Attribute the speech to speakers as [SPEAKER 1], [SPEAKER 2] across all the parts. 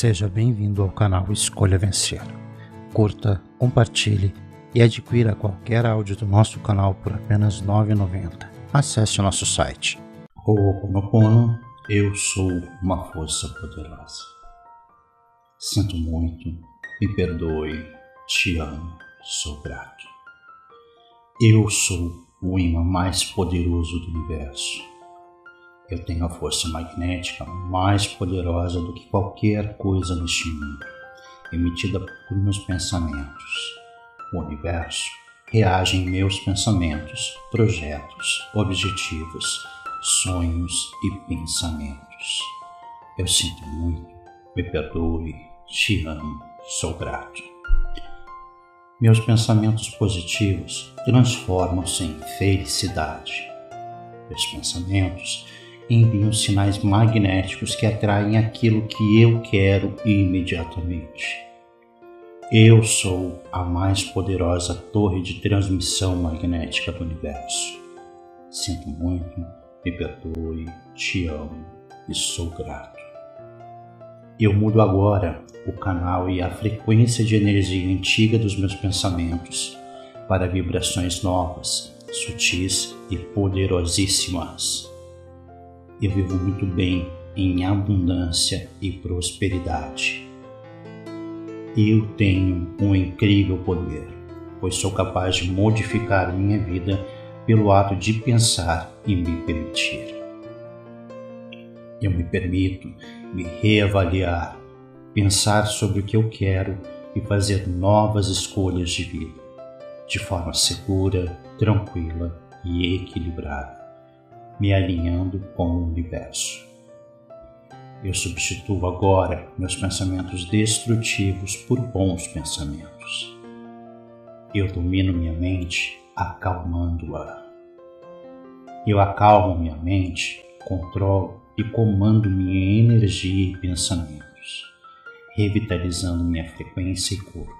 [SPEAKER 1] Seja bem-vindo ao canal Escolha Vencer. Curta, compartilhe e adquira qualquer áudio do nosso canal por apenas R$ 9,90. Acesse o nosso site. Ho'oponopono, eu sou uma força poderosa. Sinto muito, me perdoe, te amo, sou grato. Eu sou o imã mais poderoso do universo eu tenho a força magnética mais poderosa do que qualquer coisa neste mundo, emitida por meus pensamentos. O universo reage em meus pensamentos, projetos, objetivos, sonhos e pensamentos. Eu sinto muito, me perdoe, te amo, sou grato. Meus pensamentos positivos transformam-se em felicidade. Meus pensamentos enviam sinais magnéticos que atraem aquilo que eu quero imediatamente. Eu sou a mais poderosa torre de transmissão magnética do universo. Sinto muito, me perdoe, te amo e sou grato. Eu mudo agora o canal e a frequência de energia antiga dos meus pensamentos para vibrações novas, sutis e poderosíssimas eu vivo muito bem em abundância e prosperidade. Eu tenho um incrível poder, pois sou capaz de modificar minha vida pelo ato de pensar e me permitir. Eu me permito me reavaliar, pensar sobre o que eu quero e fazer novas escolhas de vida, de forma segura, tranquila e equilibrada me alinhando com o universo. Eu substituo agora meus pensamentos destrutivos por bons pensamentos. Eu domino minha mente acalmando-a. Eu acalmo minha mente, controlo e comando minha energia e pensamentos, revitalizando minha frequência e corpo.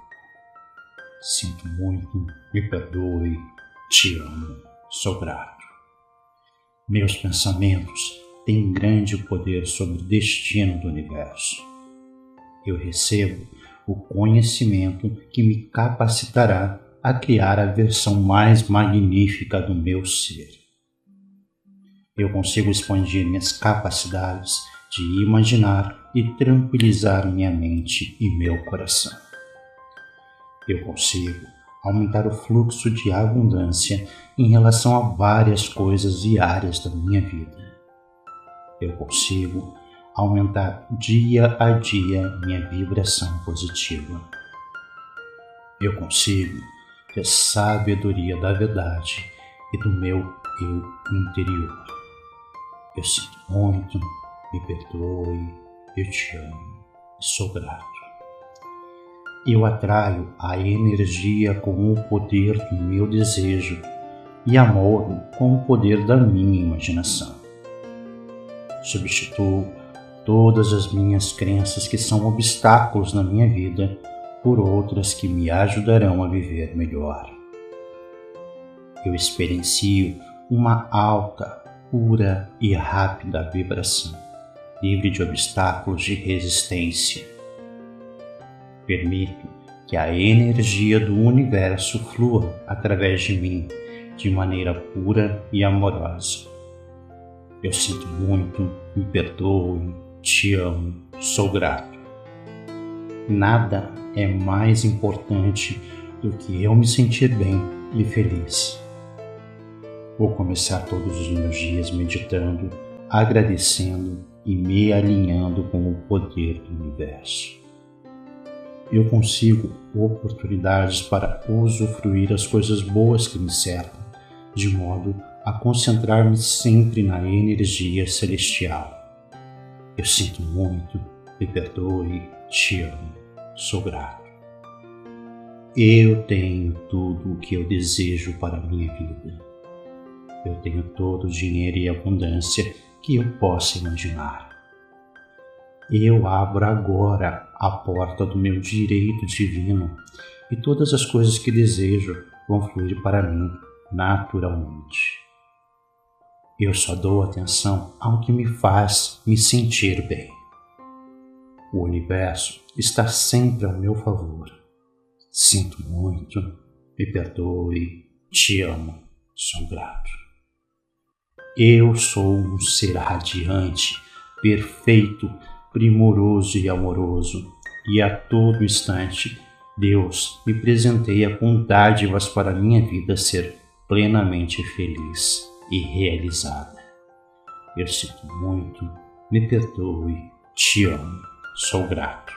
[SPEAKER 1] Sinto muito, me perdoe, te amo, sou grato. Meus pensamentos têm grande poder sobre o destino do universo. Eu recebo o conhecimento que me capacitará a criar a versão mais magnífica do meu ser. Eu consigo expandir minhas capacidades de imaginar e tranquilizar minha mente e meu coração. Eu consigo aumentar o fluxo de abundância em relação a várias coisas e áreas da minha vida. Eu consigo aumentar dia a dia minha vibração positiva. Eu consigo ter sabedoria da verdade e do meu eu interior. Eu sinto muito, me perdoe, eu te amo e sou grato eu atraio a energia com o poder do meu desejo e amor com o poder da minha imaginação. Substituo todas as minhas crenças que são obstáculos na minha vida por outras que me ajudarão a viver melhor. Eu experiencio uma alta, pura e rápida vibração, livre de obstáculos de resistência Permito que a energia do universo flua através de mim de maneira pura e amorosa. Eu sinto muito, me perdoe, te amo, sou grato. Nada é mais importante do que eu me sentir bem e feliz. Vou começar todos os meus dias meditando, agradecendo e me alinhando com o poder do universo eu consigo oportunidades para usufruir as coisas boas que me cercam, de modo a concentrar-me sempre na energia celestial. Eu sinto muito, me perdoe, te amo, sou grato. Eu tenho tudo o que eu desejo para a minha vida. Eu tenho todo o dinheiro e abundância que eu possa imaginar. Eu abro agora a porta do meu direito divino e todas as coisas que desejo vão fluir para mim naturalmente. Eu só dou atenção ao que me faz me sentir bem. O universo está sempre ao meu favor. Sinto muito, me perdoe, te amo, sou grato. Eu sou um ser radiante, perfeito, primoroso e amoroso, e a todo instante Deus me presenteia com dádivas para minha vida ser plenamente feliz e realizada. Eu sinto muito, me perdoe, te amo, sou grato.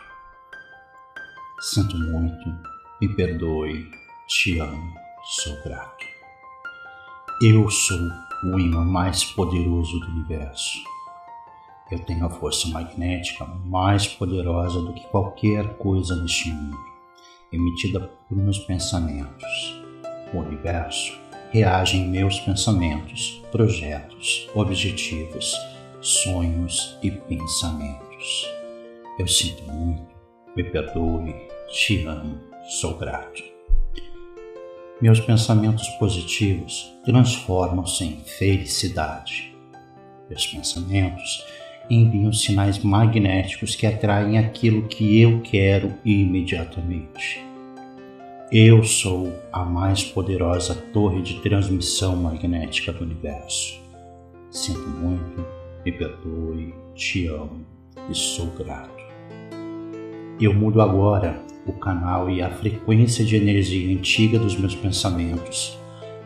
[SPEAKER 1] Sinto muito, me perdoe, te amo, sou grato. Eu sou o imã mais poderoso do universo. Eu tenho a força magnética mais poderosa do que qualquer coisa neste mundo, emitida por meus pensamentos. O universo reage em meus pensamentos, projetos, objetivos, sonhos e pensamentos. Eu sinto muito, me perdoe, te amo, sou grato. Meus pensamentos positivos transformam-se em felicidade. Meus pensamentos enviam sinais magnéticos que atraem aquilo que eu quero imediatamente. Eu sou a mais poderosa torre de transmissão magnética do universo. Sinto muito, me perdoe, te amo e sou grato. Eu mudo agora o canal e a frequência de energia antiga dos meus pensamentos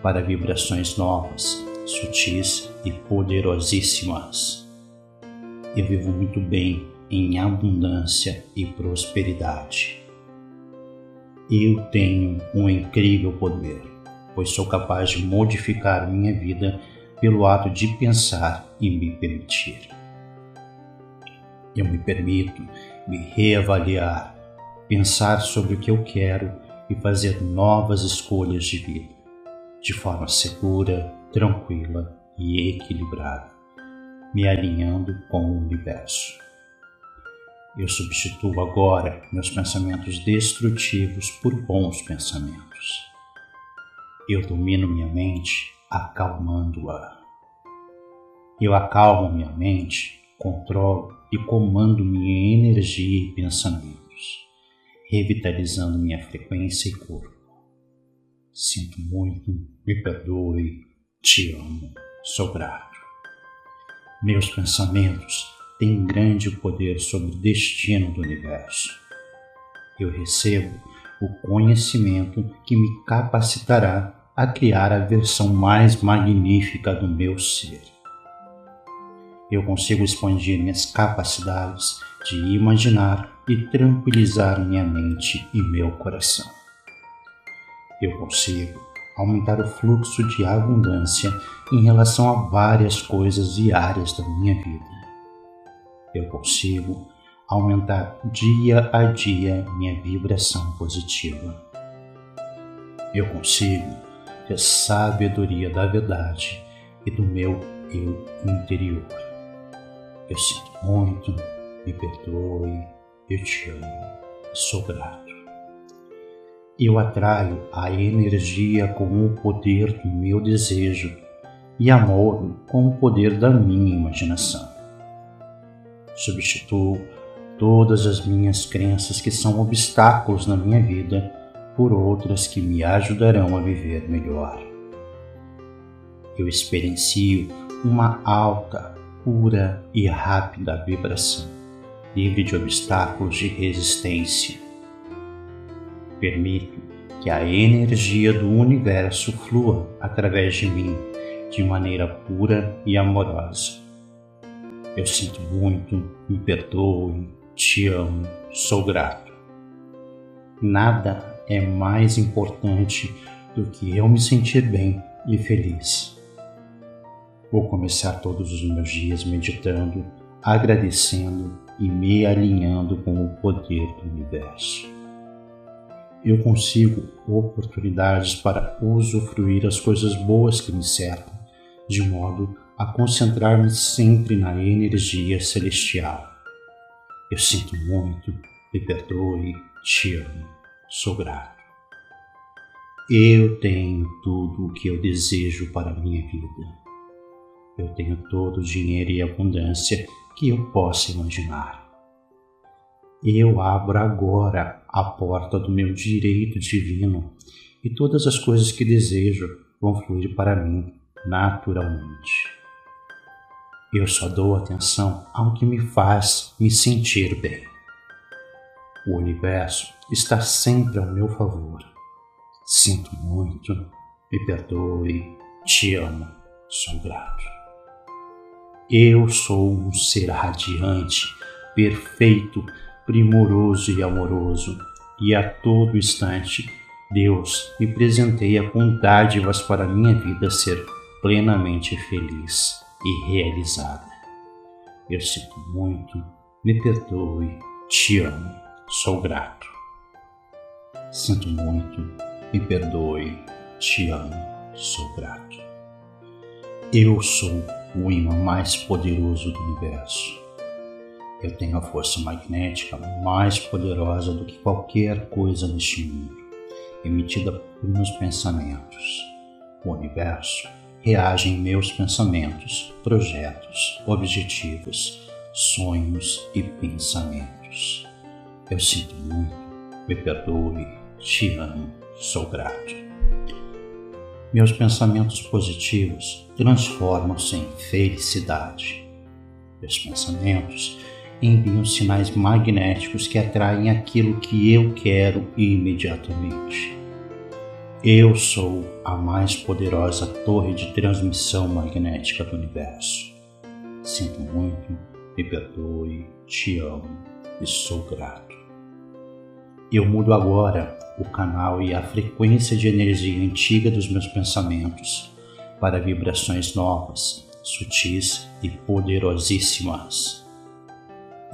[SPEAKER 1] para vibrações novas, sutis e poderosíssimas. Eu vivo muito bem em abundância e prosperidade. Eu tenho um incrível poder, pois sou capaz de modificar minha vida pelo ato de pensar e me permitir. Eu me permito me reavaliar, pensar sobre o que eu quero e fazer novas escolhas de vida, de forma segura, tranquila e equilibrada, me alinhando com o universo. Eu substituo agora meus pensamentos destrutivos por bons pensamentos. Eu domino minha mente acalmando-a. Eu acalmo minha mente, controlo e comando minha energia e pensamentos, revitalizando minha frequência e corpo. Sinto muito, me perdoe, te amo, sou grato. Meus pensamentos tem grande poder sobre o destino do universo. Eu recebo o conhecimento que me capacitará a criar a versão mais magnífica do meu ser. Eu consigo expandir minhas capacidades de imaginar e tranquilizar minha mente e meu coração. Eu consigo aumentar o fluxo de abundância em relação a várias coisas e áreas da minha vida eu consigo aumentar dia a dia minha vibração positiva. Eu consigo ter sabedoria da verdade e do meu eu interior. Eu sinto muito, me perdoe, eu te amo, sou grato. Eu atraio a energia com o poder do meu desejo e amor com o poder da minha imaginação. Substituo todas as minhas crenças que são obstáculos na minha vida por outras que me ajudarão a viver melhor. Eu experiencio uma alta, pura e rápida vibração, livre de obstáculos de resistência. Permito que a energia do universo flua através de mim de maneira pura e amorosa eu sinto muito, me perdoe, te amo, sou grato. Nada é mais importante do que eu me sentir bem e feliz. Vou começar todos os meus dias meditando, agradecendo e me alinhando com o poder do universo. Eu consigo oportunidades para usufruir as coisas boas que me cercam, de modo a concentrar-me sempre na energia celestial. Eu sinto muito, me perdoe, te amo, sou grato. Eu tenho tudo o que eu desejo para a minha vida. Eu tenho todo o dinheiro e abundância que eu possa imaginar. Eu abro agora a porta do meu direito divino e todas as coisas que desejo vão fluir para mim naturalmente. Eu só dou atenção ao que me faz me sentir bem. O universo está sempre ao meu favor. Sinto muito, me perdoe, te amo, sou grato. Eu sou um ser radiante, perfeito, primoroso e amoroso, e a todo instante Deus me presenteia com dádivas para minha vida ser plenamente feliz e realizada. Eu sinto muito, me perdoe, te amo, sou grato. Sinto muito, me perdoe, te amo, sou grato. Eu sou o imã mais poderoso do universo. Eu tenho a força magnética mais poderosa do que qualquer coisa neste mundo emitida por meus pensamentos. O universo reage em meus pensamentos, projetos, objetivos, sonhos e pensamentos. Eu sinto muito, me perdoe, te amo, sou grato. Meus pensamentos positivos transformam-se em felicidade. Meus pensamentos enviam sinais magnéticos que atraem aquilo que eu quero imediatamente. Eu sou a mais poderosa torre de transmissão magnética do universo. Sinto muito, me perdoe, te amo e sou grato. Eu mudo agora o canal e a frequência de energia antiga dos meus pensamentos para vibrações novas, sutis e poderosíssimas.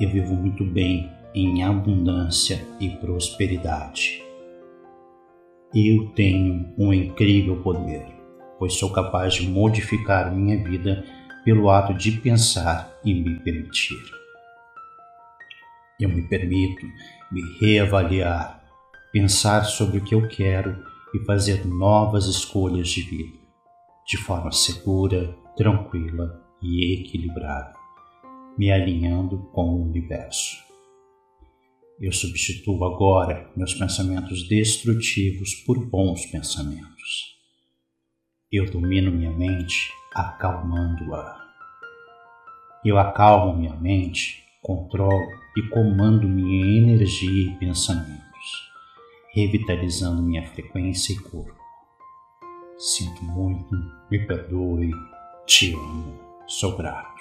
[SPEAKER 1] Eu vivo muito bem em abundância e prosperidade. Eu tenho um incrível poder, pois sou capaz de modificar minha vida pelo ato de pensar e me permitir. Eu me permito me reavaliar, pensar sobre o que eu quero e fazer novas escolhas de vida, de forma segura, tranquila e equilibrada, me alinhando com o universo. Eu substituo agora meus pensamentos destrutivos por bons pensamentos. Eu domino minha mente acalmando-a. Eu acalmo minha mente, controlo e comando minha energia e pensamentos, revitalizando minha frequência e corpo. Sinto muito, me perdoe, te amo, sou grato.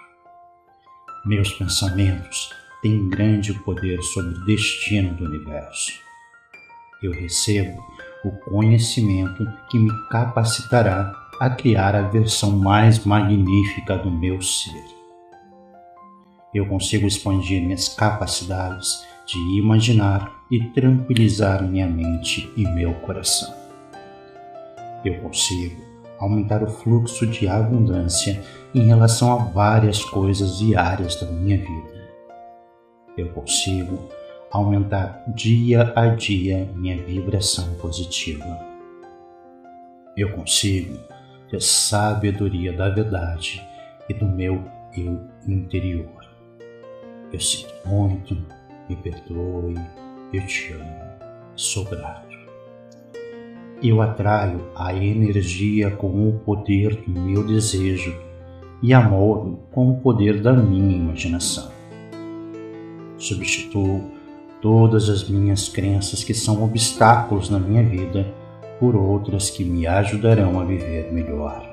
[SPEAKER 1] Meus pensamentos tem grande poder sobre o destino do universo. Eu recebo o conhecimento que me capacitará a criar a versão mais magnífica do meu ser. Eu consigo expandir minhas capacidades de imaginar e tranquilizar minha mente e meu coração. Eu consigo aumentar o fluxo de abundância em relação a várias coisas e áreas da minha vida eu consigo aumentar dia a dia minha vibração positiva. Eu consigo ter sabedoria da verdade e do meu eu interior. Eu sinto muito, me perdoe, eu te amo, sou grato. Eu atraio a energia com o poder do meu desejo e amor com o poder da minha imaginação. Substituo todas as minhas crenças que são obstáculos na minha vida por outras que me ajudarão a viver melhor.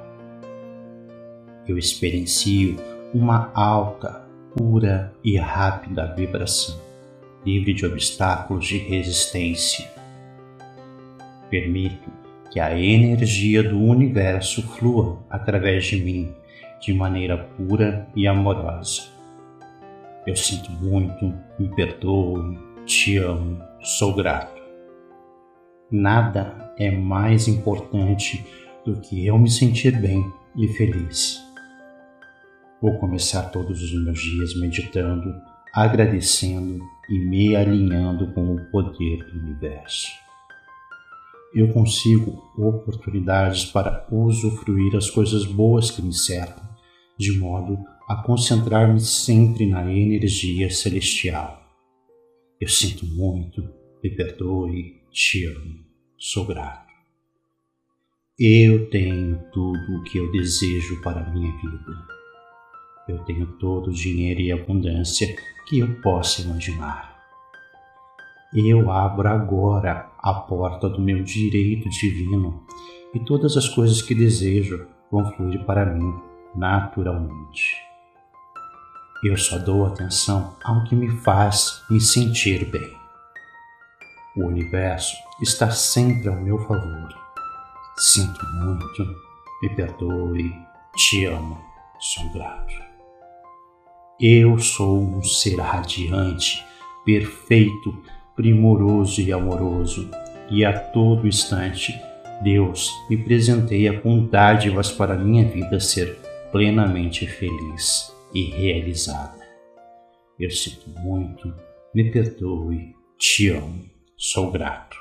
[SPEAKER 1] Eu experiencio uma alta, pura e rápida vibração, livre de obstáculos de resistência. Permito que a energia do universo flua através de mim de maneira pura e amorosa eu sinto muito, me perdoe, te amo, sou grato. Nada é mais importante do que eu me sentir bem e feliz. Vou começar todos os meus dias meditando, agradecendo e me alinhando com o poder do universo. Eu consigo oportunidades para usufruir as coisas boas que me cercam, de modo a concentrar-me sempre na energia celestial. Eu sinto muito, me perdoe, te amo, sou grato. Eu tenho tudo o que eu desejo para a minha vida. Eu tenho todo o dinheiro e abundância que eu possa imaginar. Eu abro agora a porta do meu direito divino e todas as coisas que desejo vão fluir para mim naturalmente. Eu só dou atenção ao que me faz me sentir bem. O universo está sempre ao meu favor. Sinto muito, me perdoe, te amo, sou grato. Eu sou um ser radiante, perfeito, primoroso e amoroso, e a todo instante Deus me presenteia com dádivas para minha vida ser plenamente feliz e realizada. Eu sinto muito, me perdoe, te amo, sou grato.